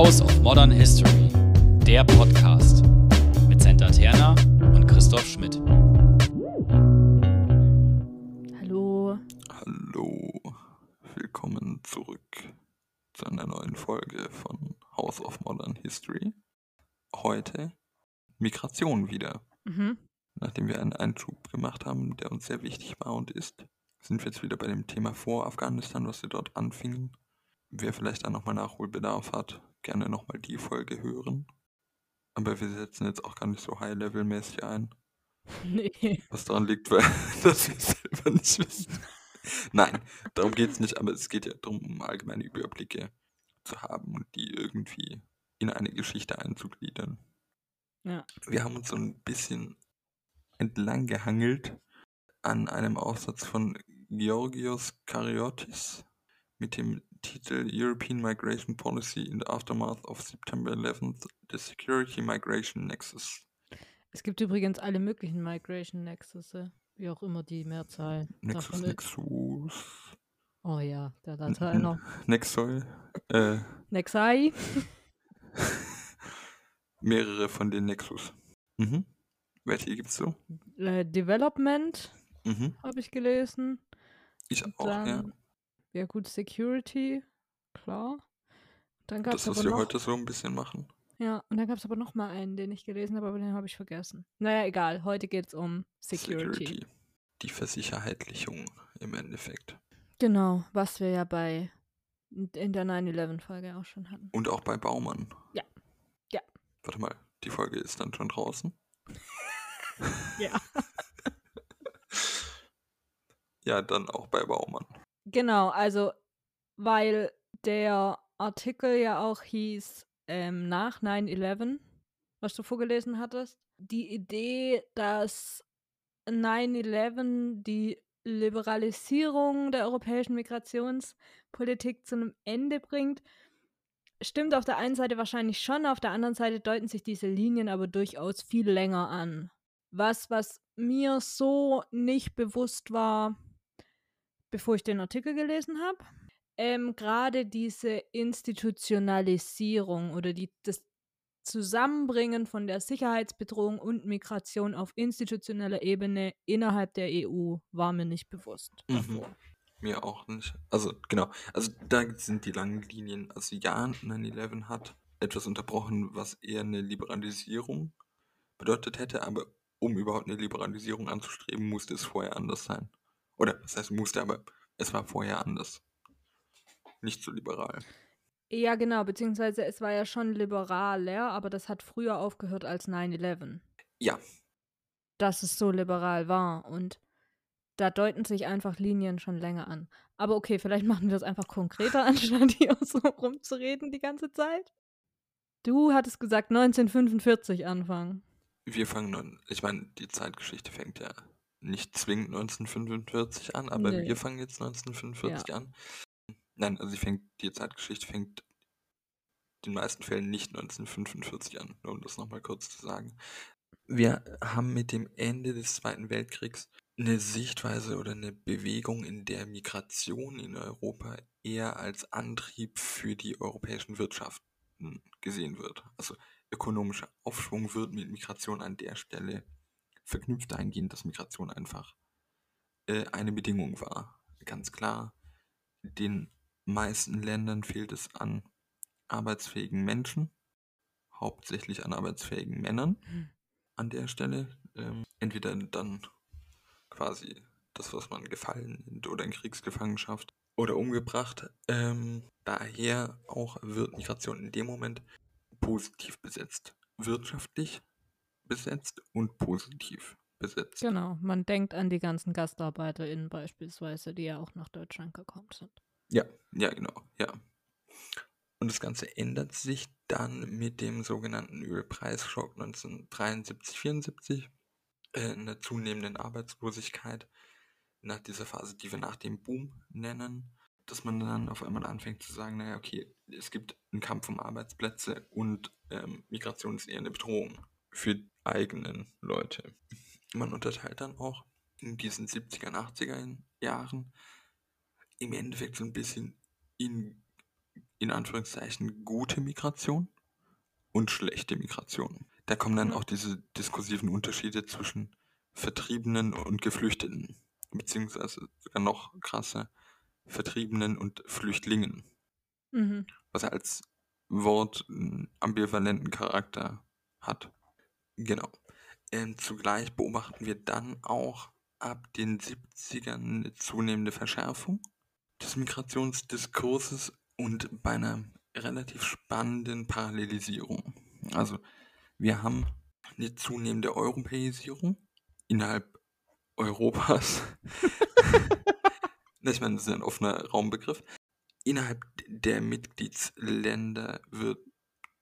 House of Modern History, der Podcast mit Senta Terna und Christoph Schmidt. Hallo. Hallo, willkommen zurück zu einer neuen Folge von House of Modern History. Heute Migration wieder. Mhm. Nachdem wir einen Einschub gemacht haben, der uns sehr wichtig war und ist, sind wir jetzt wieder bei dem Thema vor Afghanistan, was wir dort anfingen. Wer vielleicht da nochmal Nachholbedarf hat, gerne nochmal die Folge hören. Aber wir setzen jetzt auch gar nicht so high-level-mäßig ein. Nee. Was daran liegt, weil dass wir selber nicht wissen. Nein, darum geht es nicht, aber es geht ja darum, um allgemeine Überblicke zu haben und die irgendwie in eine Geschichte einzugliedern. Ja. Wir haben uns so ein bisschen entlang gehangelt an einem Aufsatz von Georgios Karyotis mit dem Titel European Migration Policy in the Aftermath of September 11th, the Security Migration Nexus. Es gibt übrigens alle möglichen Migration Nexus, wie auch immer die Mehrzahl Nexus. Nexus, Oh ja, der N- Lateiner. N- Nexoi, äh, Nexai. mehrere von den Nexus. Mhm. Welche gibt's so? Äh, Development Mhm. habe ich gelesen. Ich auch, Dann, ja. Ja gut, Security, klar. Dann gab es Das, was wir noch, heute so ein bisschen machen. ja, und dann gab es aber noch mal einen, den ich gelesen habe, aber den habe ich vergessen. Naja, egal, heute geht es um Security. Die Versicherheitlichung im Endeffekt. Genau, was wir ja bei in der 9-11-Folge auch schon hatten. Und auch bei Baumann. Ja. Ja. Warte mal, die Folge ist dann schon draußen. Ja. Ja, dann auch bei Baumann. Genau, also weil der Artikel ja auch hieß ähm, nach 9-11, was du vorgelesen hattest, die Idee, dass 9-11 die Liberalisierung der europäischen Migrationspolitik zu einem Ende bringt, stimmt auf der einen Seite wahrscheinlich schon, auf der anderen Seite deuten sich diese Linien aber durchaus viel länger an. Was, was mir so nicht bewusst war, bevor ich den Artikel gelesen habe. Ähm, Gerade diese Institutionalisierung oder die, das Zusammenbringen von der Sicherheitsbedrohung und Migration auf institutioneller Ebene innerhalb der EU war mir nicht bewusst. Mhm. Mir auch nicht. Also, genau. Also, da sind die langen Linien. Also, ja, 9-11 hat etwas unterbrochen, was eher eine Liberalisierung bedeutet hätte, aber um überhaupt eine Liberalisierung anzustreben, musste es vorher anders sein. Oder, das heißt, musste, aber es war vorher anders. Nicht so liberal. Ja, genau, beziehungsweise es war ja schon liberaler, aber das hat früher aufgehört als 9-11. Ja, dass es so liberal war. Und da deuten sich einfach Linien schon länger an. Aber okay, vielleicht machen wir es einfach konkreter, anstatt hier so rumzureden die ganze Zeit. Du hattest gesagt 1945 anfangen. wir fangen nun, ich meine, die Zeitgeschichte fängt ja nicht zwingend 1945 an, aber Nee. wir fangen jetzt 1945 an. Nein, also sie fängt, die Zeitgeschichte fängt in den meisten Fällen nicht 1945 an, nur um das nochmal kurz zu sagen. Wir haben mit dem Ende des Zweiten Weltkriegs eine Sichtweise oder eine Bewegung, in der Migration in Europa eher als Antrieb für die europäischen Wirtschaften gesehen wird. Also ökonomischer Aufschwung wird mit Migration an der Stelle verknüpft dahingehend, dass Migration einfach äh, eine Bedingung war. Ganz klar, den meisten Ländern fehlt es an arbeitsfähigen Menschen, hauptsächlich an arbeitsfähigen Männern Hm. an der Stelle. Ähm, entweder dann quasi das, was man gefallen nennt oder in Kriegsgefangenschaft oder umgebracht. Ähm, daher auch wird Migration in dem Moment positiv besetzt. Wirtschaftlich besetzt und positiv besetzt. Genau, man denkt an die ganzen GastarbeiterInnen beispielsweise, die ja auch nach Deutschland gekommen sind. Ja, ja, genau, ja. Und das Ganze ändert sich dann mit dem sogenannten Ölpreisschock 1973, 74, äh, einer zunehmenden Arbeitslosigkeit nach dieser Phase, die wir nach dem Boom nennen, dass man dann auf einmal anfängt zu sagen, naja, okay, es gibt einen Kampf um Arbeitsplätze und ähm, Migration ist eher eine Bedrohung für die eigenen Leute. Man unterteilt dann auch in diesen 70er, 80er Jahren im Endeffekt so ein bisschen in in Anführungszeichen gute Migration und schlechte Migration. Da kommen dann Mhm. auch diese diskursiven Unterschiede zwischen Vertriebenen und Geflüchteten, beziehungsweise sogar noch krasser, Vertriebenen und Flüchtlingen, Mhm. was als Wort einen ambivalenten Charakter hat. Genau. Ähm, zugleich beobachten wir dann auch ab den 70ern eine zunehmende Verschärfung des Migrationsdiskurses und bei einer relativ spannenden Parallelisierung. Also wir haben eine zunehmende Europäisierung innerhalb Europas. ich meine, das ist ein offener Raumbegriff. Innerhalb der Mitgliedsländer wird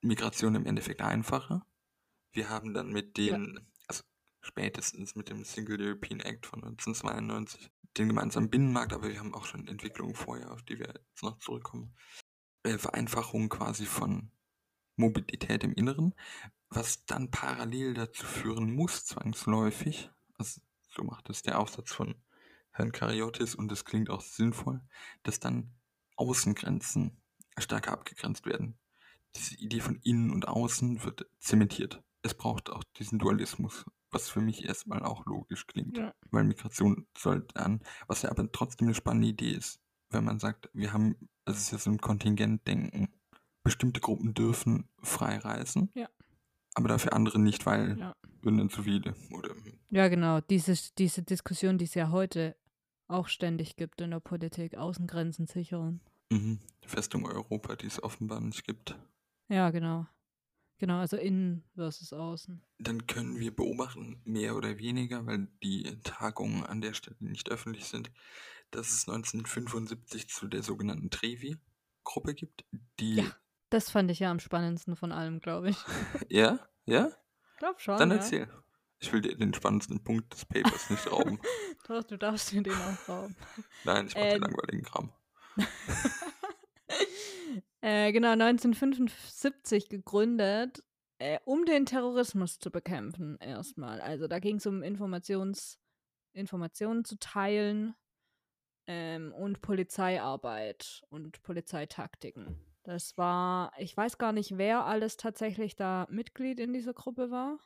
Migration im Endeffekt einfacher. Wir haben dann mit den, also spätestens mit dem Single European Act von 1992, den gemeinsamen Binnenmarkt, aber wir haben auch schon Entwicklungen vorher, auf die wir jetzt noch zurückkommen. Äh, Vereinfachung quasi von Mobilität im Inneren, was dann parallel dazu führen muss, zwangsläufig, also so macht es der Aufsatz von Herrn Kariotis und das klingt auch sinnvoll, dass dann Außengrenzen stärker abgegrenzt werden. Diese Idee von innen und außen wird zementiert. Es braucht auch diesen Dualismus, was für mich erstmal auch logisch klingt, Ja. weil Migration soll dann, was ja aber trotzdem eine spannende Idee ist, wenn man sagt, wir haben, es ist ja so ein Kontingentdenken, bestimmte Gruppen dürfen frei reisen, Ja. aber dafür andere nicht, weil Ja. dann zu viele oder Ja, genau. Diese, diese Diskussion, die es ja heute auch ständig gibt in der Politik, Außengrenzen sichern. mhm, Festung Europa, die es offenbar nicht gibt. Ja, genau. Genau, also innen versus außen. Dann können wir beobachten, mehr oder weniger, weil die Tagungen an der Stelle nicht öffentlich sind, dass es 1975 zu der sogenannten Trevi-Gruppe gibt, die. Ja. Das fand ich ja am spannendsten von allem, glaube ich. Ja? Ja? Glaub schon. Dann ja. erzähl. Ich will dir den spannendsten Punkt des Papers nicht rauben. Doch, du darfst mir den auch rauben. Nein, ich mach Ähm. den langweiligen Kram. äh, genau, 1975 gegründet, äh, um den Terrorismus zu bekämpfen, erstmal. Also da ging es um Informations, Informationen zu teilen ähm, und Polizeiarbeit und Polizeitaktiken. Das war, ich weiß gar nicht, wer alles tatsächlich da Mitglied in dieser Gruppe war.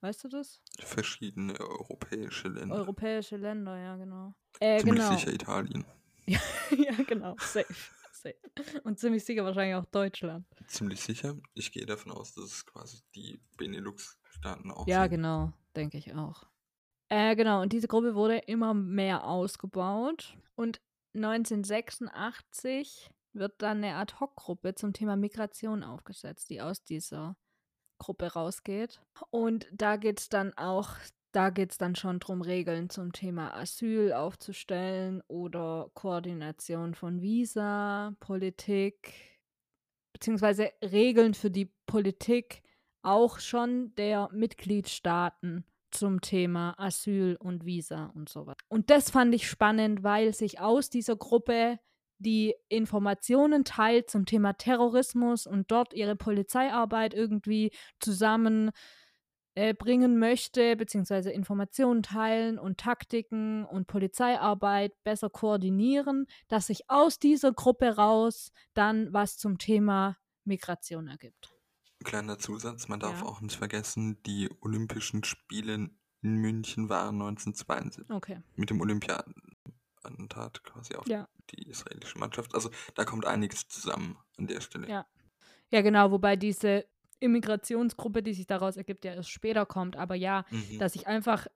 Weißt du das? Verschiedene europäische Länder. Europäische Länder, ja, genau. Äh, Ziemlich genau. sicher Italien. ja, genau, safe, safe. Und ziemlich sicher wahrscheinlich auch Deutschland. Ziemlich sicher. Ich gehe davon aus, dass es quasi die Benelux-Staaten auch Ja, sind. genau, denke ich auch. Äh, genau, und diese Gruppe wurde immer mehr ausgebaut. Und 1986 wird dann eine Ad-Hoc-Gruppe zum Thema Migration aufgesetzt, die aus dieser Gruppe rausgeht. Und da geht es dann auch, da geht es dann schon darum, Regeln zum Thema Asyl aufzustellen oder Koordination von Visa, Politik, beziehungsweise Regeln für die Politik auch schon der Mitgliedstaaten zum Thema Asyl und Visa und sowas. Und das fand ich spannend, weil sich aus dieser Gruppe die Informationen teilt zum Thema Terrorismus und dort ihre Polizeiarbeit irgendwie zusammen äh, bringen möchte, beziehungsweise Informationen teilen und Taktiken und Polizeiarbeit besser koordinieren, dass sich aus dieser Gruppe raus dann was zum Thema Migration ergibt. Kleiner Zusatz, man darf Ja. auch nicht vergessen, die Olympischen Spiele in München waren 1972. Okay. Mit dem Olympiadenattentat quasi auf Ja. die israelische Mannschaft. Also da kommt einiges zusammen an der Stelle. Ja. Ja, genau, wobei diese Immigrationsgruppe, die sich daraus ergibt, ja erst später kommt. Aber ja, Mhm. dass ich einfach,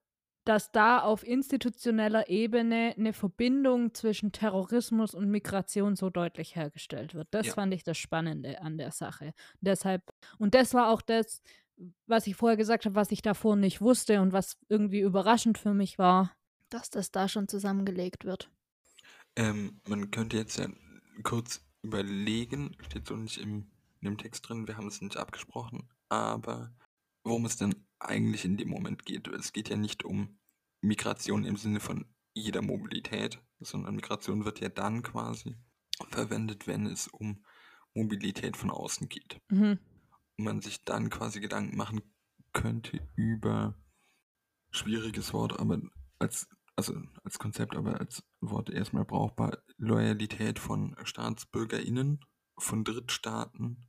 dass da auf institutioneller Ebene eine Verbindung zwischen Terrorismus und Migration so deutlich hergestellt wird. Das Ja. fand ich das Spannende an der Sache. Deshalb, und das war auch das, was ich vorher gesagt habe, was ich davor nicht wusste und was irgendwie überraschend für mich war, dass das da schon zusammengelegt wird. Ähm, man könnte jetzt ja kurz überlegen, steht so nicht im, in dem Text drin, wir haben es nicht abgesprochen, aber worum es denn eigentlich in dem Moment geht. Es geht ja nicht um Migration im Sinne von jeder Mobilität, sondern Migration wird ja dann quasi verwendet, wenn es um Mobilität von außen geht. Mhm. Und man sich dann quasi Gedanken machen könnte über schwieriges Wort, aber als also als Konzept, aber als Wort erstmal brauchbar, Loyalität von StaatsbürgerInnen von Drittstaaten,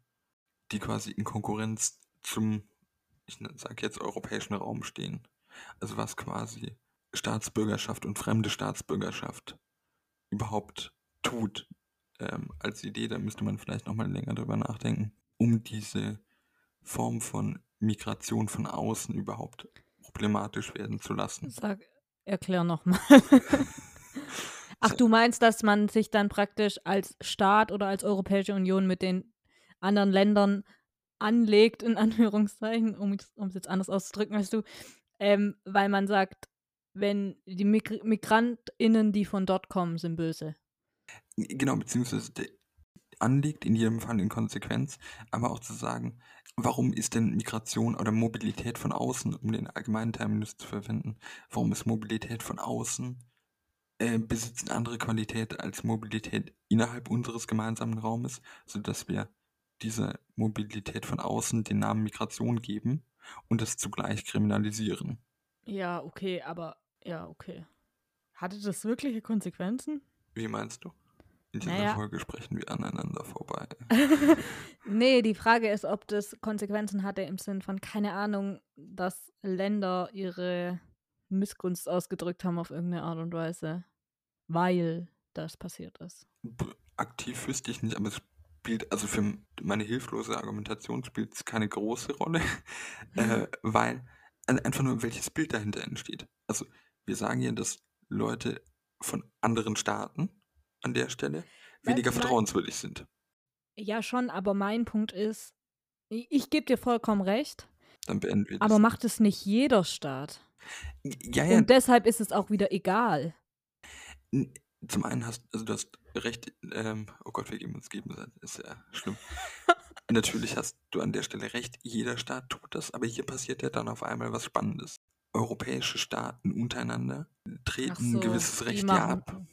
die quasi in Konkurrenz zum, ich sage jetzt, europäischen Raum stehen. Also was quasi Staatsbürgerschaft und fremde Staatsbürgerschaft überhaupt tut ähm, als Idee, da müsste man vielleicht nochmal länger drüber nachdenken, um diese Form von Migration von außen überhaupt problematisch werden zu lassen. Sag, erklär nochmal. Ach, du meinst, dass man sich dann praktisch als Staat oder als Europäische Union mit den anderen Ländern anlegt, in Anführungszeichen, um es jetzt anders auszudrücken als du, ähm, weil man sagt, wenn die Mig MigrantInnen, die von dort kommen, sind böse. Genau, beziehungsweise anlegt, in jedem Fall in Konsequenz, aber auch zu sagen, warum ist denn Migration oder Mobilität von außen, um den allgemeinen Terminus zu verwenden, warum ist Mobilität von außen äh, besitzt eine andere Qualität als Mobilität innerhalb unseres gemeinsamen Raumes, sodass wir dieser Mobilität von außen den Namen Migration geben und es zugleich kriminalisieren. Ja, okay, aber ja, okay. Hatte das wirkliche Konsequenzen? Wie meinst du? In dieser Naja. Folge sprechen wir aneinander vorbei. nee, die Frage ist, ob das Konsequenzen hatte im Sinn von, keine Ahnung, dass Länder ihre Missgunst ausgedrückt haben auf irgendeine Art und Weise, weil das passiert ist. Aktiv wüsste ich nicht, aber es spielt, also für meine hilflose Argumentation spielt es keine große Rolle, äh, weil ein- einfach nur welches Bild dahinter entsteht. Also wir sagen ja, dass Leute von anderen Staaten an der Stelle weniger vertrauenswürdig sind. Ja, schon, aber mein Punkt ist, ich, ich gebe dir vollkommen recht, Dann beenden wir das. aber macht es nicht jeder Staat. ja, ja, Und deshalb ist es auch wieder egal. Zum einen hast also du hast recht, ähm, oh Gott, wir geben uns Gegenseite, ist ja schlimm. Natürlich hast du an der Stelle recht, jeder Staat tut das, aber hier passiert ja dann auf einmal was Spannendes. Europäische Staaten untereinander treten Ach ein so, gewisses Recht ja ab.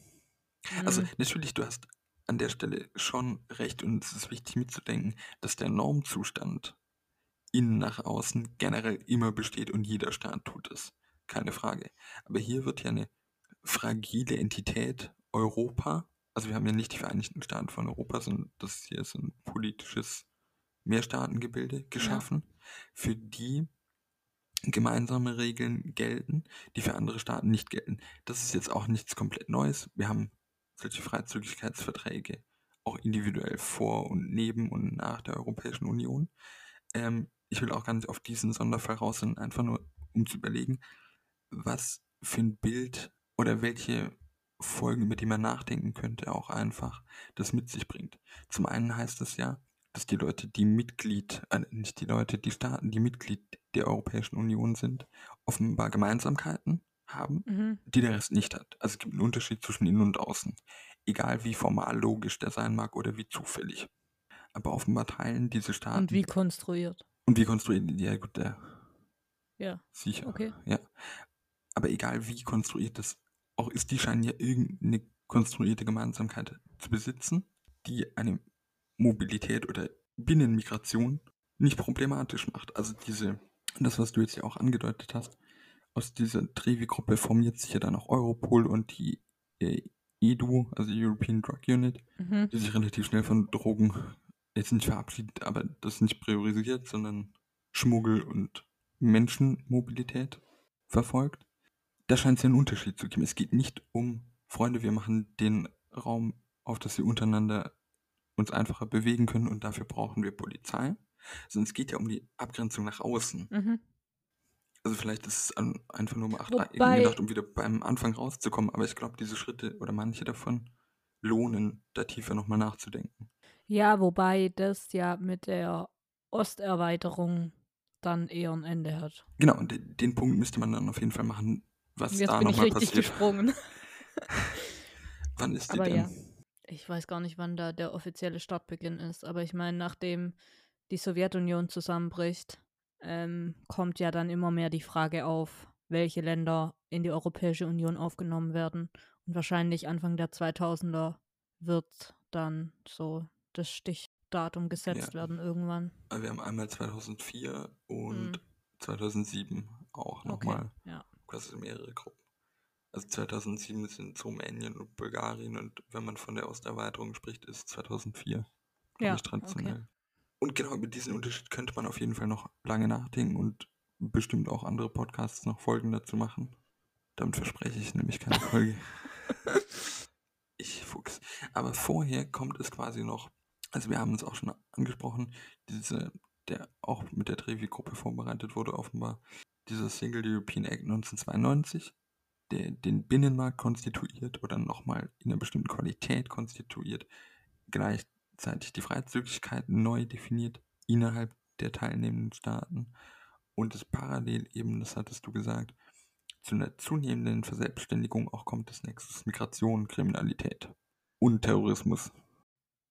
Also Hm, natürlich, du hast an der Stelle schon recht und es ist wichtig mitzudenken, dass der Normzustand innen nach außen generell immer besteht und jeder Staat tut es. Keine Frage. Aber hier wird ja eine fragile Entität Europa, also wir haben ja nicht die Vereinigten Staaten von Europa, sondern das hier ist ein politisches Mehrstaatengebilde geschaffen, für die gemeinsame Regeln gelten, die für andere Staaten nicht gelten. Das ist jetzt auch nichts komplett Neues. Wir haben solche Freizügigkeitsverträge auch individuell vor und neben und nach der Europäischen Union. Ähm, ich will auch gar nicht auf diesen Sonderfall raus, sondern einfach nur, um zu überlegen, was für ein Bild oder welche Folgen, über die man nachdenken könnte, auch einfach das mit sich bringt. Zum einen heißt es ja, dass die Leute, die Mitglied, äh, nicht die Leute, die Staaten, die Mitglied der Europäischen Union sind, offenbar Gemeinsamkeiten haben, mhm. die der Rest nicht hat. Also es gibt einen Unterschied zwischen innen und außen. Egal wie formal logisch der sein mag oder wie zufällig. Aber offenbar teilen diese Staaten. Und wie konstruiert. Und wie konstruiert die? Ja, gut, der. Ja, Sicher. okay. Ja. Aber egal wie konstruiert das auch ist, die scheinen ja irgendeine konstruierte Gemeinsamkeit zu besitzen, die eine Mobilität oder Binnenmigration nicht problematisch macht. Also diese, das, was du jetzt ja auch angedeutet hast, aus dieser Trevi-Gruppe formiert sich ja dann auch Europol und die äh, EDU, also die European Drug Unit, Mhm. die sich relativ schnell von Drogen jetzt nicht verabschiedet, aber das nicht priorisiert, sondern Schmuggel und Menschenmobilität verfolgt. Da scheint es ja einen Unterschied zu geben. Es geht nicht um, Freunde, wir machen den Raum auf, dass wir untereinander uns einfacher bewegen können und dafür brauchen wir Polizei, sondern es geht ja um die Abgrenzung nach außen. Mhm. Also vielleicht ist es an, einfach nur mal acht Wobei- gedacht, um wieder beim Anfang rauszukommen, aber ich glaube, diese Schritte oder manche davon lohnen, da tiefer nochmal nachzudenken. Ja, wobei das ja mit der Osterweiterung dann eher ein Ende hat. Genau, und de- den Punkt müsste man dann auf jeden Fall machen, was Jetzt da bin ich nochmal richtig passiert. gesprungen. Wann ist die Aber denn? ja. Ich weiß gar nicht, wann da der offizielle Startbeginn ist, aber ich meine, nachdem die Sowjetunion zusammenbricht, ähm, kommt ja dann immer mehr die Frage auf, welche Länder in die Europäische Union aufgenommen werden. Und wahrscheinlich Anfang der 2000er wird dann so das Stichdatum gesetzt Ja. werden irgendwann. Also Wir haben einmal 2004 und Mhm. 2007 auch Okay, nochmal. Ja. Quasi mehrere Gruppen. Also 2007 sind Rumänien und Bulgarien und wenn man von der Osterweiterung spricht, ist 2004 Ja, traditionell. Und genau über diesen Unterschied könnte man auf jeden Fall noch lange nachdenken und bestimmt auch andere Podcasts noch Folgen dazu machen. Damit verspreche ich nämlich keine Folge. ich Fuchs. Aber vorher kommt es quasi noch, also wir haben es auch schon angesprochen, diese, der auch mit der Trevi-Gruppe vorbereitet wurde, offenbar, dieser Single European Act 1992, der den Binnenmarkt konstituiert oder nochmal in einer bestimmten Qualität konstituiert, gleichzeitig die Freizügigkeit neu definiert innerhalb der teilnehmenden Staaten und es parallel eben, das hattest du gesagt, zu einer zunehmenden Verselbstständigung auch kommt des Nexus Migration, Kriminalität und Terrorismus.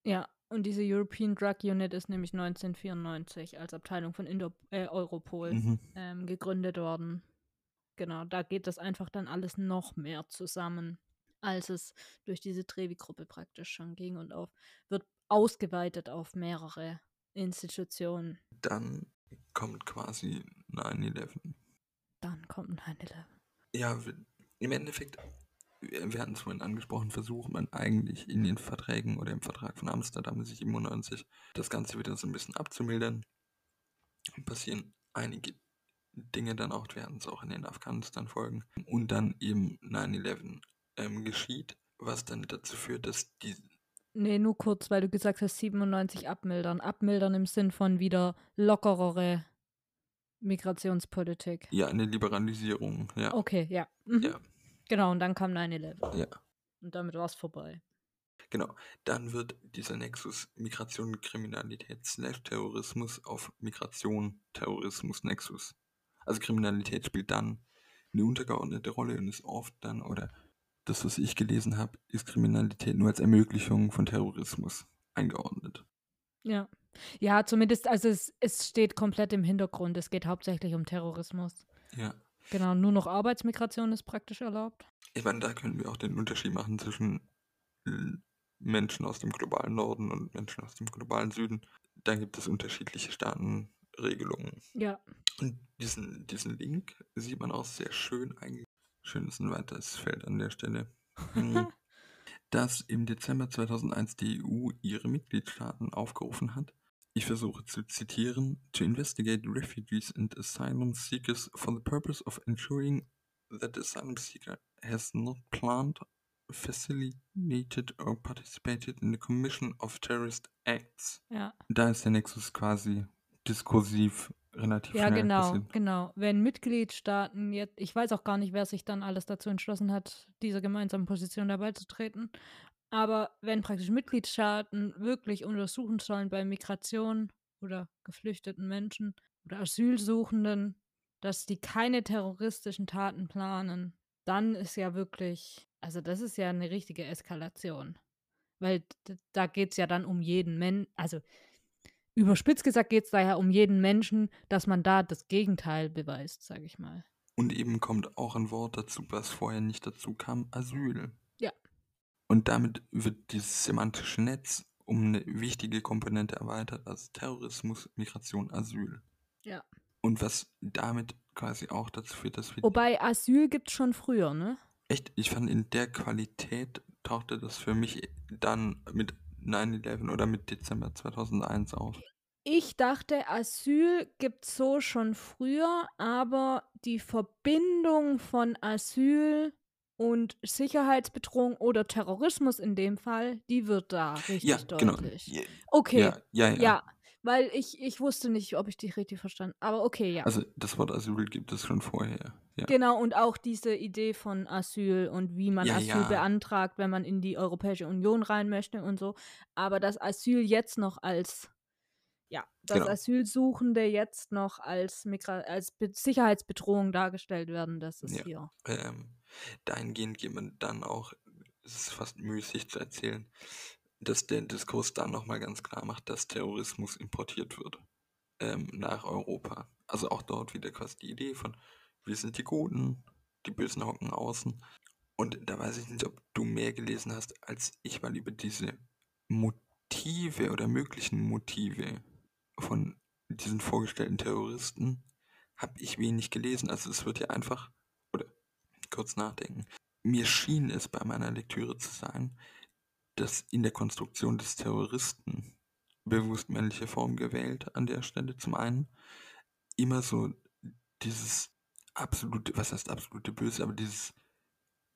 Ja, und diese European Drug Unit ist nämlich 1994 als Abteilung von Indo äh, Europol mhm. ähm, gegründet worden. Genau, da geht das einfach dann alles noch mehr zusammen, als es durch diese Trevi-Gruppe praktisch schon ging und auf, wird ausgeweitet auf mehrere Institutionen. Dann kommt quasi 9-11. Dann kommt 9-11. Ja, im Endeffekt, wir hatten es vorhin angesprochen, versucht man eigentlich in den Verträgen oder im Vertrag von Amsterdam 97 das Ganze wieder so ein bisschen abzumildern. Passieren einige Dinge dann auch, werden es auch in den Afghanistan-Folgen. Und dann eben 9-11 ähm, geschieht, was dann dazu führt, dass die Nee, nur kurz, weil du gesagt hast, 97 abmildern. Abmildern im Sinn von wieder lockerere Migrationspolitik. Ja, eine Liberalisierung, ja. Okay, ja. Mhm. ja. Genau, und dann kam 9-11. Ja. Und damit war es vorbei. Genau, dann wird dieser Nexus Migration, Kriminalität slash Terrorismus auf Migration, Terrorismus, Nexus. Also Kriminalität spielt dann eine untergeordnete Rolle und ist oft dann, oder das, was ich gelesen habe, ist Kriminalität nur als Ermöglichung von Terrorismus eingeordnet. Ja. Ja, zumindest, also es, es steht komplett im Hintergrund. Es geht hauptsächlich um Terrorismus. Ja. Genau, nur noch Arbeitsmigration ist praktisch erlaubt. Ich meine, da können wir auch den Unterschied machen zwischen Menschen aus dem globalen Norden und Menschen aus dem globalen Süden. Da gibt es unterschiedliche Staatenregelungen. Ja. Und diesen, diesen Link sieht man auch sehr schön eigentlich Schön ist ein weiteres Feld an der Stelle. Hm. dass im Dezember 2001 die EU ihre Mitgliedstaaten aufgerufen hat, ich versuche zu zitieren, to investigate refugees and asylum seekers for the purpose of ensuring that the asylum seeker has not planned, facilitated or participated in the commission of terrorist acts. Ja. Da ist der Nexus quasi diskursiv relativ ja, schnell genau, passiert. genau. Wenn Mitgliedstaaten jetzt, ich weiß auch gar nicht, wer sich dann alles dazu entschlossen hat, dieser gemeinsamen Position dabei zu treten, aber wenn praktisch Mitgliedstaaten wirklich untersuchen sollen bei Migration oder geflüchteten Menschen oder Asylsuchenden, dass die keine terroristischen Taten planen, dann ist ja wirklich, also das ist ja eine richtige Eskalation. Weil da geht es ja dann um jeden Menschen, also Überspitzt gesagt geht es daher um jeden Menschen, dass man da das Gegenteil beweist, sage ich mal. Und eben kommt auch ein Wort dazu, was vorher nicht dazu kam, Asyl. Und damit wird dieses semantische Netz um eine wichtige Komponente erweitert, also Terrorismus, Migration, Asyl. Ja. Und was damit quasi auch dazu führt, dass wir... Wobei Asyl gibt es schon früher, ne? Echt, ich fand in der Qualität tauchte das für mich dann mit 9-11 oder mit Dezember 2001 auf? Ich dachte, Asyl gibt es so schon früher, aber die Verbindung von Asyl und Sicherheitsbedrohung oder Terrorismus in dem Fall, die wird da richtig ja, genau. deutlich. Genau. Okay. Ja, ja, ja. ja weil ich, ich wusste nicht, ob ich dich richtig verstanden Aber okay, ja. Also das Wort Asyl gibt es schon vorher. Ja. Genau, und auch diese Idee von Asyl und wie man ja, Asyl ja. beantragt, wenn man in die Europäische Union rein möchte und so. Aber das Asyl jetzt noch als, ja, dass genau. Asylsuchende jetzt noch als, Migra als Sicherheitsbedrohung dargestellt werden, das ist hier. Ähm, dahingehend geht man dann auch, es ist fast müßig zu erzählen, dass der Diskurs dann nochmal ganz klar macht, dass Terrorismus importiert wird ähm, nach Europa. Also auch dort wieder quasi die Idee von, wir sind die Guten, die Bösen hocken außen. Und da weiß ich nicht, ob du mehr gelesen hast als ich, weil über diese Motive oder möglichen Motive von diesen vorgestellten Terroristen habe ich wenig gelesen. Also es wird ja einfach, kurz nachdenken, mir schien es bei meiner Lektüre zu sein, dass in der Konstruktion des Terroristen bewusst männliche Form gewählt an der Stelle zum einen. Immer so dieses absolute, was heißt absolute Böse, aber dieses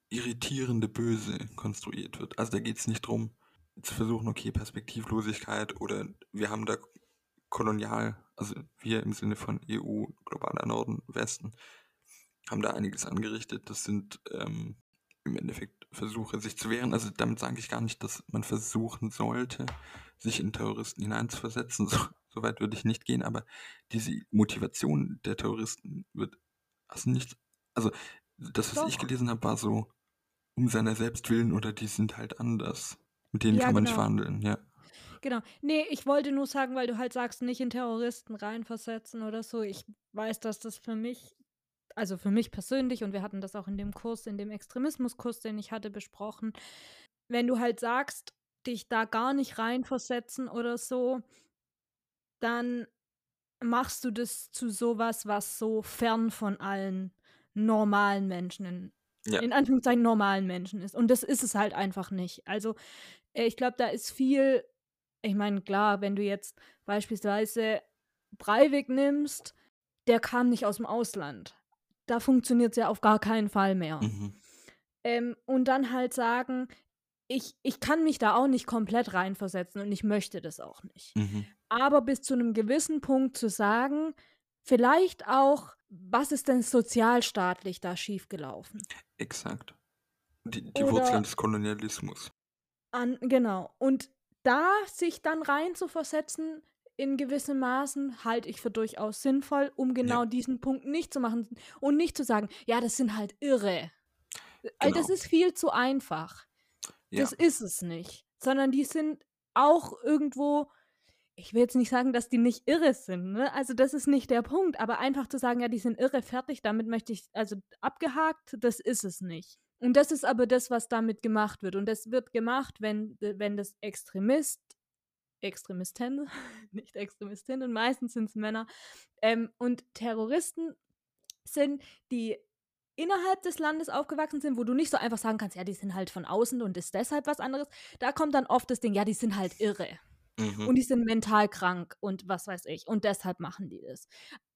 irritierende Böse konstruiert wird. Also da geht es nicht darum, zu versuchen, okay, Perspektivlosigkeit oder wir haben da kolonial, also wir im Sinne von EU, globaler Norden, Westen, haben da einiges angerichtet. Das sind ähm, im Endeffekt Versuche, sich zu wehren. Also damit sage ich gar nicht, dass man versuchen sollte, sich in Terroristen hineinzuversetzen. So, so weit würde ich nicht gehen, aber diese Motivation der Terroristen wird also nicht, also das, was Doch. ich gelesen habe, war so um seiner selbst willen oder die sind halt anders. Mit denen ja, kann man genau. nicht verhandeln, ja. Genau. Nee, ich wollte nur sagen, weil du halt sagst, nicht in Terroristen reinversetzen oder so. Ich weiß, dass das für mich, also für mich persönlich, und wir hatten das auch in dem Kurs, in dem Extremismuskurs, den ich hatte, besprochen, wenn du halt sagst, dich da gar nicht reinversetzen oder so, dann machst du das zu sowas, was so fern von allen normalen Menschen in, ja. in Anführungszeichen normalen Menschen ist. Und das ist es halt einfach nicht. Also äh, ich glaube, da ist viel, ich meine, klar, wenn du jetzt beispielsweise Breivik nimmst, der kam nicht aus dem Ausland. Da funktioniert es ja auf gar keinen Fall mehr. Mhm. Ähm, und dann halt sagen, ich, ich kann mich da auch nicht komplett reinversetzen und ich möchte das auch nicht. Mhm. Aber bis zu einem gewissen Punkt zu sagen, vielleicht auch, was ist denn sozialstaatlich da schiefgelaufen? Exakt. Die, die Wurzeln des Kolonialismus. An, genau. Und da sich dann rein zu versetzen, in gewissem Maßen halte ich für durchaus sinnvoll, um genau ja. diesen Punkt nicht zu machen und nicht zu sagen, ja, das sind halt irre. Genau. Das ist viel zu einfach. Ja. Das ist es nicht. Sondern die sind auch irgendwo, ich will jetzt nicht sagen, dass die nicht irre sind, ne? Also das ist nicht der Punkt, aber einfach zu sagen, ja, die sind irre, fertig, damit möchte ich, also abgehakt, das ist es nicht. Und das ist aber das, was damit gemacht wird. Und das wird gemacht, wenn, wenn das Extremist, Extremisten, nicht Extremistinnen, meistens sind es Männer, ähm, und Terroristen sind, die innerhalb des Landes aufgewachsen sind, wo du nicht so einfach sagen kannst, ja, die sind halt von außen und ist deshalb was anderes. Da kommt dann oft das Ding, ja, die sind halt irre. Mhm. Und die sind mental krank und was weiß ich. Und deshalb machen die das.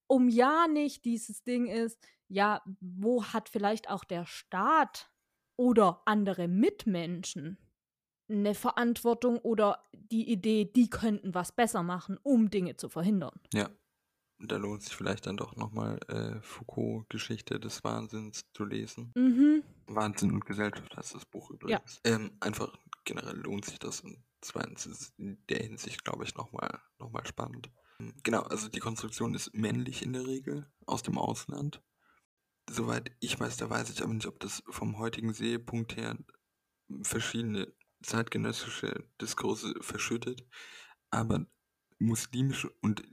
Um ja nicht dieses Ding ist, ja, wo hat vielleicht auch der Staat oder andere Mitmenschen eine Verantwortung oder die Idee, die könnten was besser machen, um Dinge zu verhindern. Ja da lohnt sich vielleicht dann doch nochmal äh, Foucault Geschichte des Wahnsinns zu lesen. Mhm. Wahnsinn und Gesellschaft heißt das Buch übrigens. Ja. Ähm, einfach generell lohnt sich das und zweitens ist es in der Hinsicht, glaube ich, nochmal noch mal spannend. Genau, also die Konstruktion ist männlich in der Regel aus dem Ausland. Soweit ich weiß, da weiß ich aber nicht, ob das vom heutigen Sehpunkt her verschiedene zeitgenössische Diskurse verschüttet. Aber muslimisch und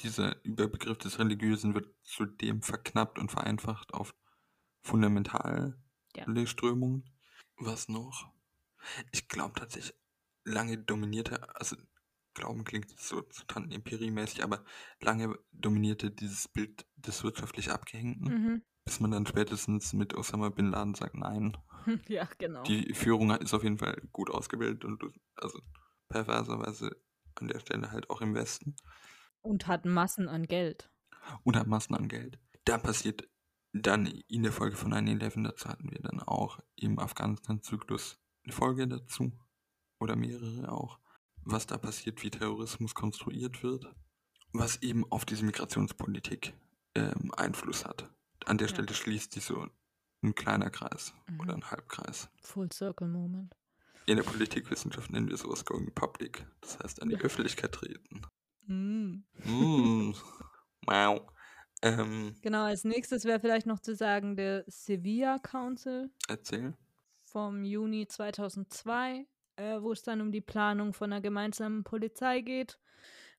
dieser Überbegriff des Religiösen wird zudem verknappt und vereinfacht auf fundamentale ja. Strömungen. Was noch? Ich glaube tatsächlich, lange dominierte, also Glauben klingt so, so Tantenempirie-mäßig, aber lange dominierte dieses Bild des wirtschaftlich Abgehängten, mhm. Bis man dann spätestens mit Osama Bin Laden sagt, nein. Ja, genau. Die Führung ist auf jeden Fall gut ausgebildet und also perverserweise an der Stelle halt auch im Westen. Und hat Massen an Geld. Und hat Massen an Geld. Da passiert dann in der Folge von 9-11, dazu hatten wir dann auch im Afghanistan-Zyklus eine Folge dazu. Oder mehrere auch. Was da passiert, wie Terrorismus konstruiert wird. Was eben auf diese Migrationspolitik ähm, Einfluss hat. An der ja. Stelle schließt sich so ein kleiner Kreis mhm. oder ein Halbkreis. Full Circle Moment. In der Politikwissenschaft nennen wir sowas Going Public. Das heißt, an die Öffentlichkeit treten. Mm. Mm. Wow. Ähm, genau, als nächstes wäre vielleicht noch zu sagen der Sevilla Council. Erzähl. Vom Juni 2002, äh, wo es dann um die Planung von einer gemeinsamen Polizei geht,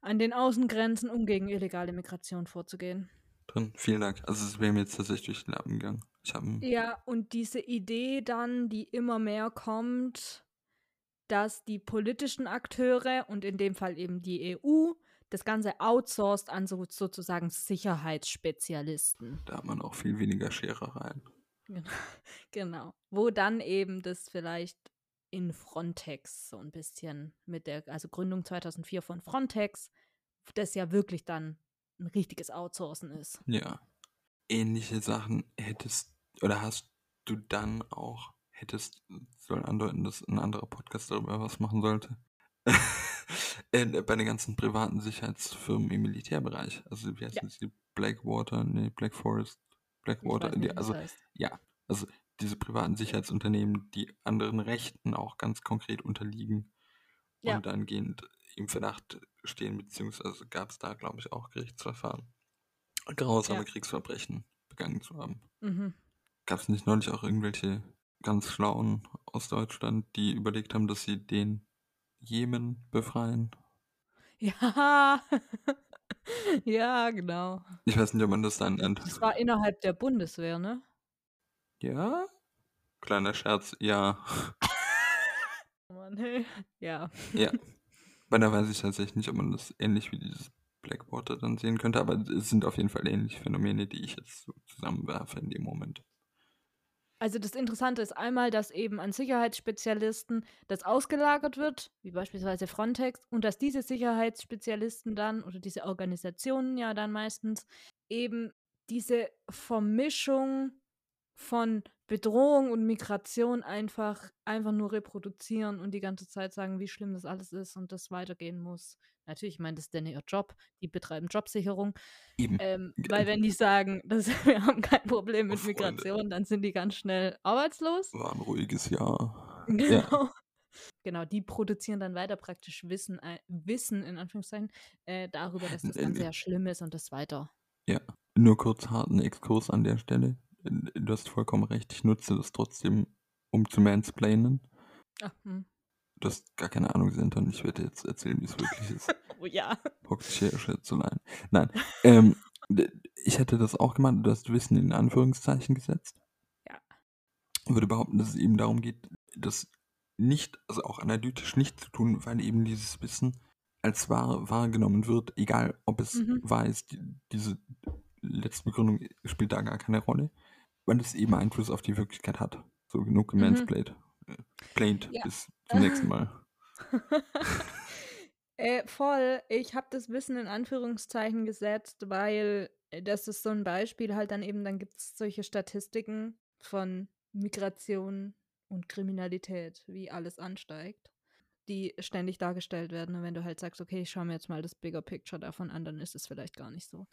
an den Außengrenzen, um gegen illegale Migration vorzugehen. Drin, vielen Dank. Also es wäre mir jetzt tatsächlich durch den Lappen gegangen. ja, und diese Idee dann, die immer mehr kommt, dass die politischen Akteure und in dem Fall eben die EU das Ganze outsourced an so, sozusagen Sicherheitsspezialisten. Da hat man auch viel weniger Scherereien. Genau. genau. Wo dann eben das vielleicht in Frontex so ein bisschen mit der, also Gründung 2004 von Frontex, das ja wirklich dann ein richtiges Outsourcen ist. Ja. Ähnliche Sachen hättest oder hast du dann auch, hättest, soll andeuten, dass ein anderer Podcast darüber was machen sollte. Äh, bei den ganzen privaten Sicherheitsfirmen im Militärbereich. Also wie heißt ja. das? Die Blackwater, nee, Black Forest, Blackwater, nicht, also heißt. ja, also diese privaten Sicherheitsunternehmen, die anderen Rechten auch ganz konkret unterliegen ja. und angehend im Verdacht stehen, beziehungsweise gab es da, glaube ich, auch Gerichtsverfahren, grausame ja. Kriegsverbrechen begangen zu haben. Mhm. Gab es nicht neulich auch irgendwelche ganz Schlauen aus Deutschland, die überlegt haben, dass sie den Jemen befreien? Ja, ja, genau. Ich weiß nicht, ob man das dann nennt. Das war innerhalb der Bundeswehr, ne? Ja? Kleiner Scherz, ja. oh Mann, hey. Ja. Ja. Weil da weiß ich tatsächlich nicht, ob man das ähnlich wie dieses Blackwater dann sehen könnte, aber es sind auf jeden Fall ähnliche Phänomene, die ich jetzt so zusammenwerfe in dem Moment. Also das Interessante ist einmal, dass eben an Sicherheitsspezialisten das ausgelagert wird, wie beispielsweise Frontex, und dass diese Sicherheitsspezialisten dann oder diese Organisationen ja dann meistens eben diese Vermischung von Bedrohung und Migration einfach, einfach nur reproduzieren und die ganze Zeit sagen, wie schlimm das alles ist und das weitergehen muss. Natürlich, ich meine, das ist denn ihr Job, die betreiben Jobsicherung. Eben. Ähm, weil wenn die sagen, dass wir haben kein Problem mit oh, Migration, dann sind die ganz schnell arbeitslos. War ein ruhiges Jahr. Genau. Ja. Genau, die produzieren dann weiter praktisch Wissen, äh, Wissen in Anführungszeichen, äh, darüber, dass das Ganze ja schlimm ist und das weiter. Ja, nur kurz harten Exkurs an der Stelle du hast vollkommen recht, ich nutze das trotzdem, um zu mansplainen. Ach, hm. Du hast gar keine Ahnung, Senton. Ich werde jetzt erzählen, wie es wirklich ist. oh ja. Her, Schätzelein. Nein. ähm, ich hätte das auch gemacht, du hast Wissen in Anführungszeichen gesetzt. Ja. Ich würde behaupten, dass es eben darum geht, das nicht, also auch analytisch nicht zu tun, weil eben dieses Wissen als wahr wahrgenommen wird, egal ob es mhm. wahr ist, die, diese letzte Begründung spielt da gar keine Rolle weil es eben Einfluss auf die Wirklichkeit hat. So genug gemansplained. Mhm. Plained. Ja. Bis zum nächsten Mal. äh, voll. Ich habe das Wissen in Anführungszeichen gesetzt, weil äh, das ist so ein Beispiel halt dann eben, dann gibt es solche Statistiken von Migration und Kriminalität, wie alles ansteigt, die ständig dargestellt werden. Und wenn du halt sagst, okay, ich schaue mir jetzt mal das Bigger Picture davon an, dann ist es vielleicht gar nicht so.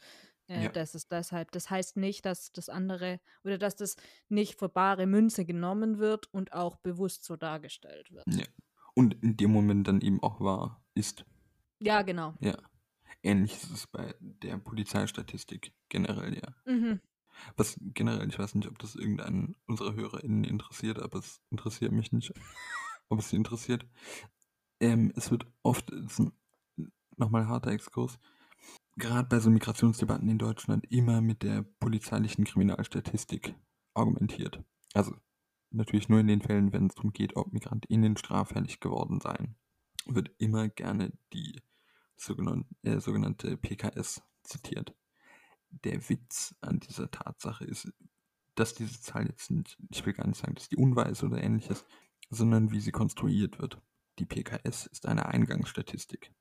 Äh, ja. Das ist deshalb, das heißt nicht, dass das andere oder dass das nicht für bare Münze genommen wird und auch bewusst so dargestellt wird. Ja. Und in dem Moment dann eben auch wahr ist. Ja, genau. Ja. Ähnlich ist es bei der Polizeistatistik generell, ja. Mhm. Was generell, ich weiß nicht, ob das irgendeinen unserer HörerInnen interessiert, aber es interessiert mich nicht, ob es sie interessiert. Ähm, es wird oft, nochmal harter Exkurs, gerade bei so Migrationsdebatten in Deutschland immer mit der polizeilichen Kriminalstatistik argumentiert. Also natürlich nur in den Fällen, wenn es darum geht, ob MigrantInnen straffällig geworden seien, wird immer gerne die sogenannte, äh, sogenannte PKS zitiert. Der Witz an dieser Tatsache ist, dass diese Zahl jetzt nicht, ich will gar nicht sagen, dass die unweise oder ähnliches, sondern wie sie konstruiert wird. Die PKS ist eine Eingangsstatistik.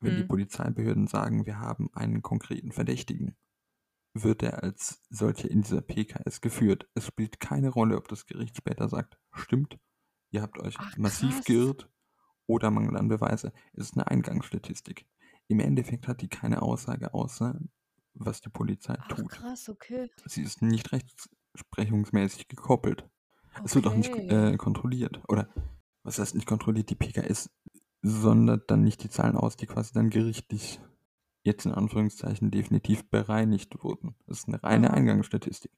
Wenn die mhm. Polizeibehörden sagen, wir haben einen konkreten Verdächtigen, wird er als solcher in dieser PKS geführt. Es spielt keine Rolle, ob das Gericht später sagt, stimmt, ihr habt euch Ach, massiv geirrt oder Mangel an Beweise. Es ist eine Eingangsstatistik. Im Endeffekt hat die keine Aussage außer, was die Polizei Ach, tut. Krass, okay. Sie ist nicht rechtsprechungsmäßig gekoppelt. Okay. Es wird auch nicht äh, kontrolliert. Oder was heißt nicht kontrolliert? Die PKS sondert dann nicht die Zahlen aus, die quasi dann gerichtlich jetzt in Anführungszeichen definitiv bereinigt wurden. Das ist eine reine. Eingangsstatistik.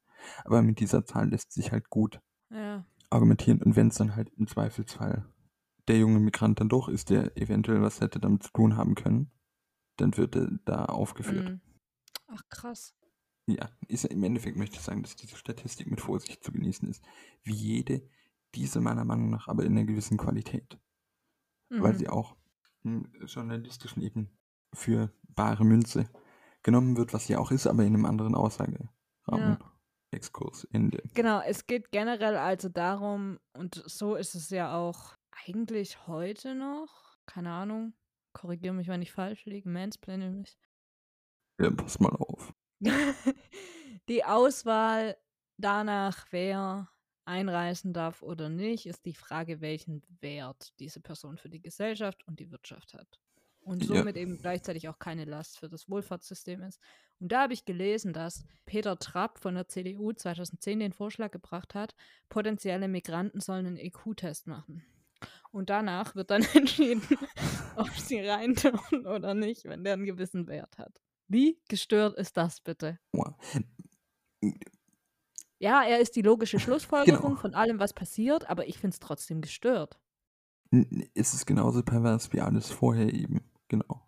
Aber mit dieser Zahl lässt sich halt gut ja. argumentieren. Und wenn es dann halt im Zweifelsfall der junge Migrant dann doch ist, der eventuell was hätte damit zu tun haben können, dann wird er da aufgeführt. Mhm. Ach krass. Ja, ist, im Endeffekt möchte ich sagen, dass diese Statistik mit Vorsicht zu genießen ist. Wie jede, diese meiner Meinung nach aber in einer gewissen Qualität mhm. weil sie auch im journalistischen eben für bare Münze genommen wird, was sie auch ist, aber in einem anderen Aussagerahmen. Ja. Exkurs Ende. Genau, es geht generell also darum, und so ist es ja auch eigentlich heute noch, keine Ahnung, korrigiere mich, wenn ich falsch liege, mansplaine mich. Ja, pass mal auf. die Auswahl danach, wer einreisen darf oder nicht, ist die Frage, welchen Wert diese Person für die Gesellschaft und die Wirtschaft hat. Und somit ja. eben gleichzeitig auch keine Last für das Wohlfahrtssystem ist. Und da habe ich gelesen, dass Peter Trapp von der CDU 2010 den Vorschlag gebracht hat, potenzielle Migranten sollen einen EQ-Test machen. Und danach wird dann entschieden, ob sie rein dürfen oder nicht, wenn der einen gewissen Wert hat. Wie gestört ist das bitte? Ja, er ist die logische Schlussfolgerung genau. von allem, was passiert, aber ich finde es trotzdem gestört. Ist es genauso pervers wie alles vorher eben, genau.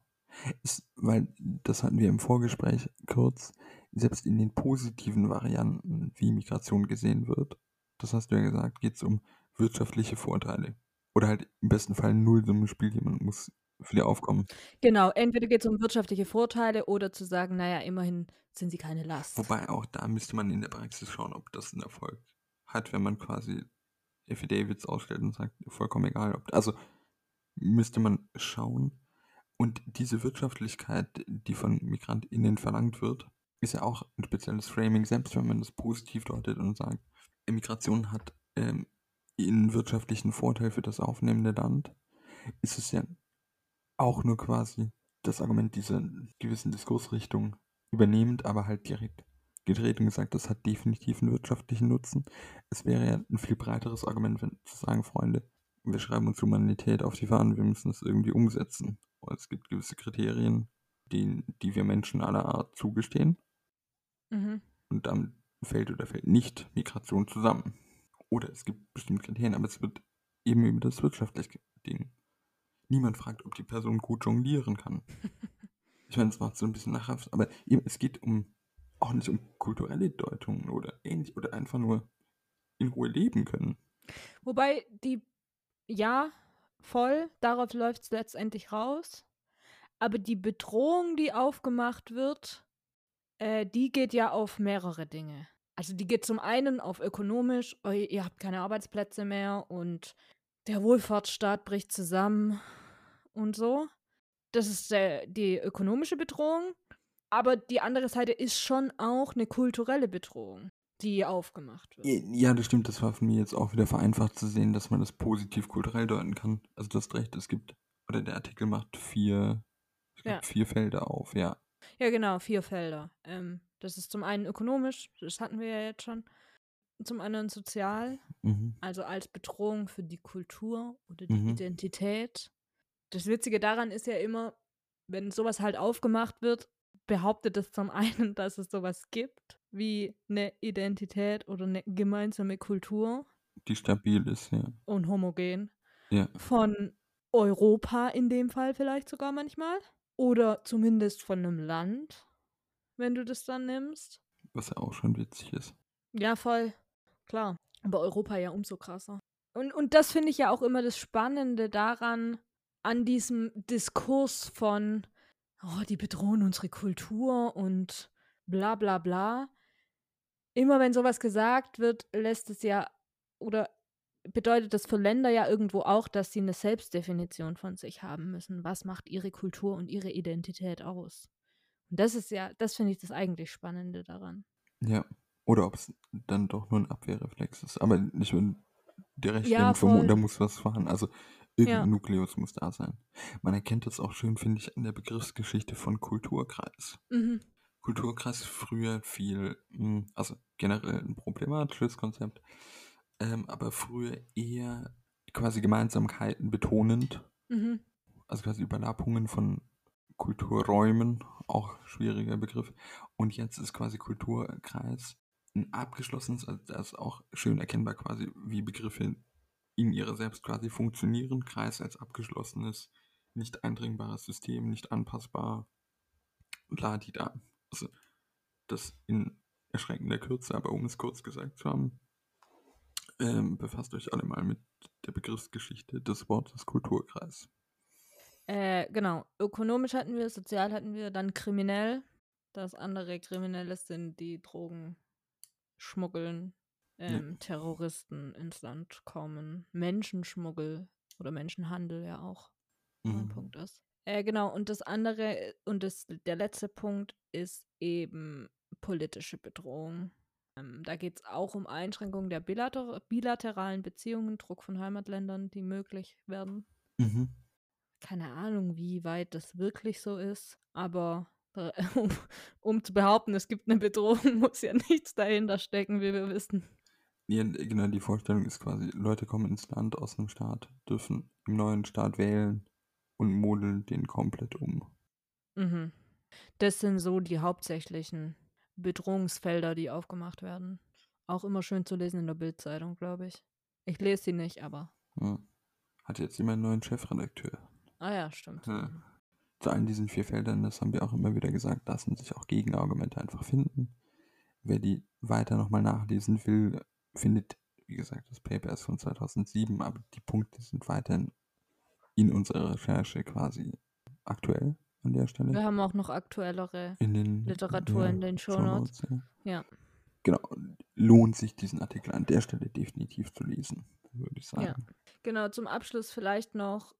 Ist, weil, das hatten wir im Vorgespräch kurz, selbst in den positiven Varianten, wie Migration gesehen wird, das hast du ja gesagt, geht es um wirtschaftliche Vorteile. Oder halt im besten Fall ein Nullsummenspiel, jemand muss für die aufkommen. Genau, entweder geht es um wirtschaftliche Vorteile oder zu sagen, naja, immerhin sind sie keine Last. Wobei auch da müsste man in der Praxis schauen, ob das einen Erfolg hat, wenn man quasi Affidavits ausstellt und sagt, vollkommen egal, ob. Also müsste man schauen. Und diese Wirtschaftlichkeit, die von MigrantInnen verlangt wird, ist ja auch ein spezielles Framing, selbst wenn man das positiv deutet und sagt, Migration hat ähm, einen wirtschaftlichen Vorteil für das aufnehmende Land, ist es ja auch nur quasi das Argument dieser gewissen Diskursrichtung übernehmend, aber halt direkt gedreht und gesagt, das hat definitiv einen wirtschaftlichen Nutzen. Es wäre ja ein viel breiteres Argument, wenn zu sagen, Freunde, wir schreiben uns Humanität auf die Fahnen, wir müssen das irgendwie umsetzen. Es gibt gewisse Kriterien, die, die wir Menschen aller Art zugestehen. Mhm. Und dann fällt oder fällt nicht Migration zusammen. Oder es gibt bestimmte Kriterien, aber es wird eben über das wirtschaftliche Ding niemand fragt, ob die Person gut jonglieren kann. ich meine, es macht so ein bisschen nachhaft, aber eben, es geht um auch nicht um kulturelle Deutungen oder ähnlich oder einfach nur in Ruhe leben können. Wobei die, ja, voll, darauf läuft es letztendlich raus. Aber die Bedrohung, die aufgemacht wird, äh, die geht ja auf mehrere Dinge. Also die geht zum einen auf ökonomisch, oh, ihr habt keine Arbeitsplätze mehr und der Wohlfahrtsstaat bricht zusammen und so. Das ist äh, die ökonomische Bedrohung. Aber die andere Seite ist schon auch eine kulturelle Bedrohung, die aufgemacht wird. Ja, das stimmt. Das war für mich jetzt auch wieder vereinfacht zu sehen, dass man das positiv kulturell deuten kann. Also du hast recht, es gibt, oder der Artikel macht vier, ja. vier Felder auf, ja. Ja, genau, vier Felder. Ähm, das ist zum einen ökonomisch, das hatten wir ja jetzt schon. Zum anderen sozial, mhm. also als Bedrohung für die Kultur oder die mhm. Identität das Witzige daran ist ja immer, wenn sowas halt aufgemacht wird, behauptet es zum einen, dass es sowas gibt, wie eine Identität oder eine gemeinsame Kultur. Die stabil ist, ja. Und homogen. Ja. Von Europa in dem Fall vielleicht sogar manchmal. Oder zumindest von einem Land, wenn du das dann nimmst. Was ja auch schon witzig ist. Ja, voll. Klar. Aber Europa ja umso krasser. Und, und das finde ich ja auch immer das Spannende daran, an diesem Diskurs von, oh, die bedrohen unsere Kultur und bla bla bla. Immer wenn sowas gesagt wird, lässt es ja oder bedeutet das für Länder ja irgendwo auch, dass sie eine Selbstdefinition von sich haben müssen. Was macht ihre Kultur und ihre Identität aus? Und das ist ja, das finde ich das eigentlich Spannende daran. Ja, oder ob es dann doch nur ein Abwehrreflex ist. Aber ich würde dir recht ja, geben, da muss was vorhanden. Also Irgendein ja. Nukleus muss da sein. Man erkennt das auch schön, finde ich, an der Begriffsgeschichte von Kulturkreis. Mhm. Kulturkreis früher viel, hm, also generell ein problematisches Konzept, ähm, aber früher eher quasi Gemeinsamkeiten betonend. Mhm. Also quasi Überlappungen von Kulturräumen, auch schwieriger Begriff. Und jetzt ist quasi Kulturkreis ein abgeschlossenes, also das ist auch schön erkennbar quasi, wie Begriffe in ihrer selbst quasi funktionieren. Kreis als abgeschlossenes, nicht eindringbares System, nicht anpassbar. La die da. Also das in erschreckender Kürze, aber um es kurz gesagt zu haben, ähm, befasst euch alle mal mit der Begriffsgeschichte des Wortes Kulturkreis. Äh, genau. Ökonomisch hatten wir, sozial hatten wir, dann kriminell. Das andere Kriminelle sind die Drogen schmuggeln, ähm, ja. Terroristen ins Land kommen, Menschenschmuggel oder Menschenhandel ja auch Mhm. ein Punkt ist. Äh, genau, und das andere und das, der letzte Punkt ist eben politische Bedrohung. Ähm, da geht es auch um Einschränkungen der bilater bilateralen Beziehungen, Druck von Heimatländern, die möglich werden. Mhm. Keine Ahnung, wie weit das wirklich so ist, aber äh, um, um zu behaupten, es gibt eine Bedrohung, muss ja nichts dahinter stecken, wie wir wissen. Ja, genau, die Vorstellung ist quasi, Leute kommen ins Land aus einem Staat, dürfen im neuen Staat wählen und modeln den komplett um. Mhm. Das sind so die hauptsächlichen Bedrohungsfelder, die aufgemacht werden. Auch immer schön zu lesen in der Bildzeitung, glaube ich. Ich lese sie nicht, aber. Ja. Hat jetzt jemand einen neuen Chefredakteur. Ah ja, stimmt. Ja. Zu allen diesen vier Feldern, das haben wir auch immer wieder gesagt, lassen sich auch Gegenargumente einfach finden. Wer die weiter nochmal nachlesen will, findet, wie gesagt, das Paper ist von 2007, aber die Punkte sind weiterhin in unserer Recherche quasi aktuell an der Stelle. Wir haben auch noch aktuellere in den, Literatur in den Shownotes. ja. Ja. Genau. Lohnt sich diesen Artikel an der Stelle definitiv zu lesen, würde ich sagen. Ja. Genau, zum Abschluss vielleicht noch,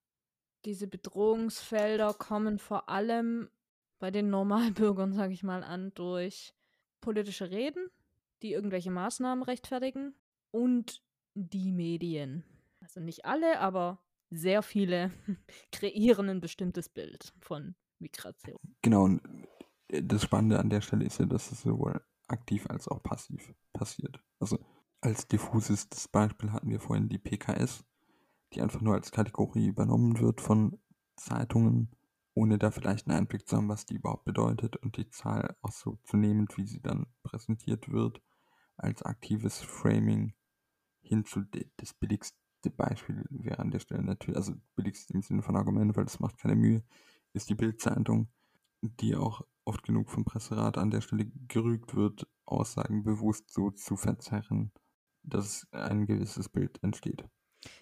diese Bedrohungsfelder kommen vor allem bei den Normalbürgern, sage ich mal, an durch politische Reden, die irgendwelche Maßnahmen rechtfertigen und die Medien. Also nicht alle, aber sehr viele kreieren ein bestimmtes Bild von Migration. Genau, und äh, das Spannende an der Stelle ist ja, dass es sowohl aktiv als auch passiv passiert. Also als diffuses Beispiel hatten wir vorhin die PKS, die einfach nur als Kategorie übernommen wird von Zeitungen, ohne da vielleicht einen Einblick zu haben, was die überhaupt bedeutet und die Zahl auch so zu nehmen, wie sie dann präsentiert wird, als aktives Framing hin zu das billigste Beispiel wäre an der Stelle natürlich, also billigste im Sinne von Argument, weil das macht keine Mühe, ist die Bildzeitung, die auch oft genug vom Presserat an der Stelle gerügt wird, Aussagen bewusst so zu verzerren, dass ein gewisses Bild entsteht.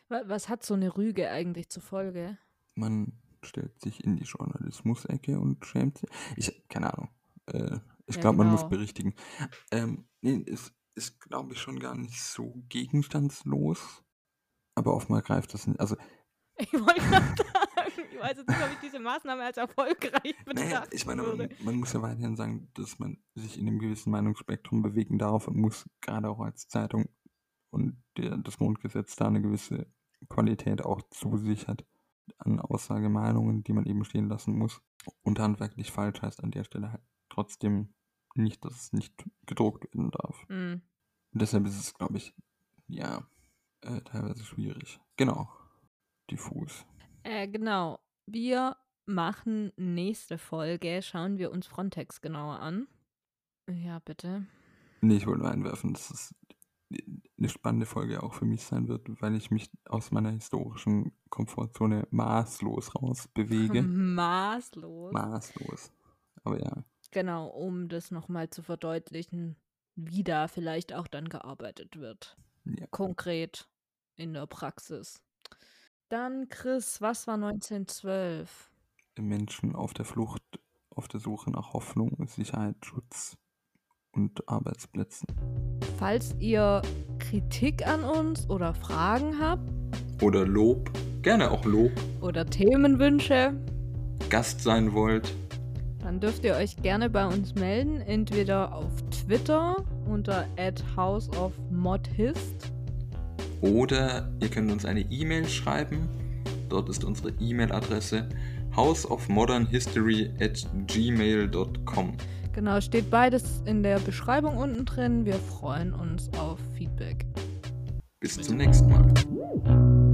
Was hat so eine Rüge eigentlich zur Folge? Man stellt sich in die Journalismus-Ecke und schämt sich. Ich, keine Ahnung. Äh, ich Ja, glaube, man muss genau. berichtigen. Ähm, nee, es ist, glaube ich, schon gar nicht so gegenstandslos. Aber oftmals greift das nicht. Also, Ich wollte gerade sagen, ich weiß jetzt nicht, ob ich diese Maßnahme als erfolgreich betrachten naja, ich meine, man, man muss ja weiterhin sagen, dass man sich in einem gewissen Meinungsspektrum bewegen darf und muss gerade auch als Zeitung und der, das Grundgesetz da eine gewisse Qualität auch zusichert an Aussagemeinungen, die man eben stehen lassen muss. Und handwerklich falsch heißt an der Stelle halt trotzdem nicht, dass es nicht gedruckt werden darf. Und deshalb ist es, glaube ich, ja, äh, teilweise schwierig. Genau. Diffus. Äh, genau. Wir machen nächste Folge, schauen wir uns Frontex genauer an. Ja, bitte. Nee, ich wollte nur einwerfen, dass es eine spannende Folge auch für mich sein wird, weil ich mich aus meiner historischen Komfortzone maßlos rausbewege. Maßlos. maßlos. Aber ja, genau, um das nochmal zu verdeutlichen, wie da vielleicht auch dann gearbeitet wird. ja. Konkret in der Praxis. Dann, Chris, was war 1912? Menschen auf der Flucht, auf der Suche nach Hoffnung, Sicherheit, Schutz und Arbeitsplätzen. Falls ihr Kritik an uns oder Fragen habt Oder Lob, gerne auch Lob, oder Themenwünsche, Gast sein wollt. dann dürft ihr euch gerne bei uns melden, entweder auf Twitter unter @houseofmodhist Oder ihr könnt uns eine E-Mail schreiben. Dort ist unsere E-Mail-Adresse houseofmodernhistory at gmail.com. Genau, steht beides in der Beschreibung unten drin. Wir freuen uns auf Feedback. Bis zum nächsten Mal.